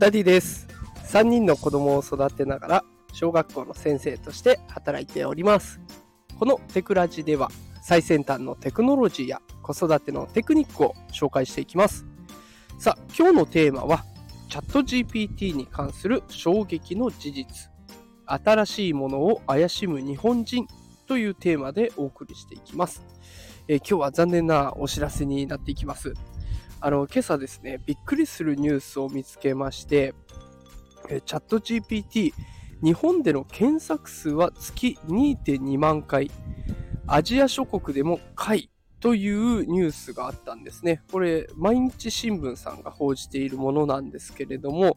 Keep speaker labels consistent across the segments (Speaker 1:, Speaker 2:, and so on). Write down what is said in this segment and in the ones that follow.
Speaker 1: ダディです。3人の子供を育てながら小学校の先生として働いております。このテクラジでは最先端のテクノロジーや子育てのテクニックを紹介していきます。さあ、今日のテーマはチャット GPT に関する衝撃の事実。新しいものを怪しむ日本人というテーマでお送りしていきます。えー今日は残念なお知らせになっていきます。あの、今朝ですね、びっくりするニュースを見つけまして、チャット GPT、日本での検索数は月2.2万回、アジア諸国でも回というニュースがあったんですね。これ、毎日新聞さんが報じているものなんですけれども、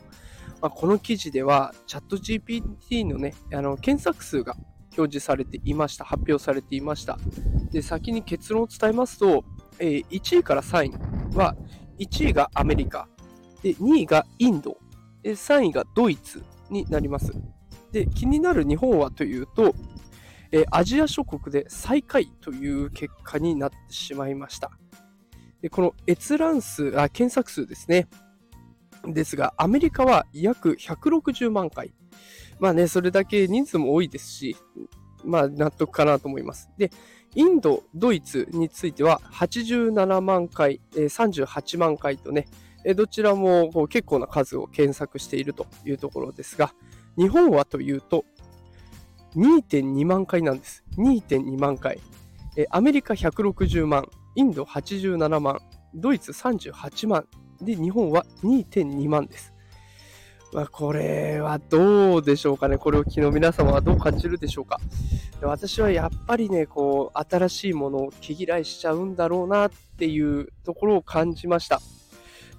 Speaker 1: まあこの記事では、チャット GPT のね、あの検索数が表示されていました。発表されていました。で、先に結論を伝えますと、えー1位から3位は、1位がアメリカ、で2位がインド、で3位がドイツになります。で、気になる日本はというと、えアジア諸国で最下位という結果になってしまいました。でこの閲覧数あ、検索数ですね。ですが、アメリカは約160万回。まあね、それだけ人数も多いですし、まあ納得かなと思います。で、インド、ドイツについては87万回、えー38万回とね、どちらも結構な数を検索しているというところですが、日本はというと2.2万回なんです。2.2万回。アメリカ160万、インド87万、ドイツ38万、で、日本は2.2万です。まあ、これはどうでしょうかね。これを昨日皆様はどう感じるでしょうか。私はやっぱりね、こう、新しいものを毛嫌いしちゃうんだろうなっていうところを感じました。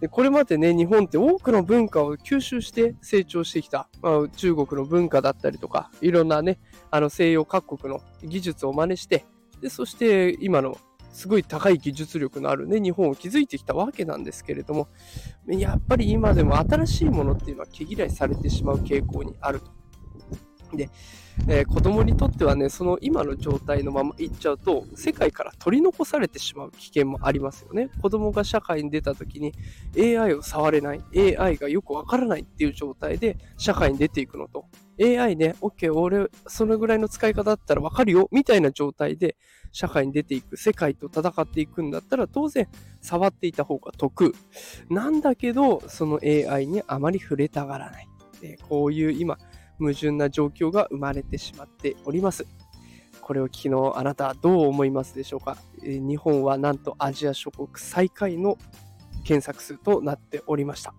Speaker 1: でこれまでね、日本って多くの文化を吸収して成長してきた。まあ、中国の文化だったりとか、いろんなね、あの西洋各国の技術を真似して、で、そして今のすごい高い技術力のあるね、日本を築いてきたわけなんですけれども、やっぱり今でも新しいものっていうのは毛嫌いされてしまう傾向にあると。で、えー子供にとってはね、その今の状態のままいっちゃうと、世界から取り残されてしまう危険もありますよね。子供が社会に出た時に AI を触れない、AI がよくわからないっていう状態で社会に出ていくのと、AI ね、OK、俺、そのぐらいの使い方だったらわかるよ、みたいな状態で社会に出ていく、世界と戦っていくんだったら、当然、触っていた方が得。なんだけど、その AI にあまり触れたがらない。えこういう今、矛盾な状況が生まれてしまっております。これを昨日あなたはどう思いますでしょうか、え日本はなんとアジア諸国最下位の検索数となっておりました。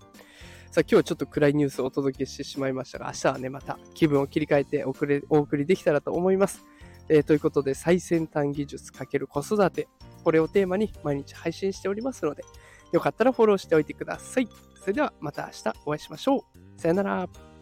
Speaker 1: さあ今日はちょっと暗いニュースをお届けしてしまいましたが、明日はね、また気分を切り替えておれお送りできたらと思います。えーということで、最先端技術×子育て、これをテーマに毎日配信しておりますので、よかったらフォローしておいてください。それではまた明日お会いしましょう。さよなら。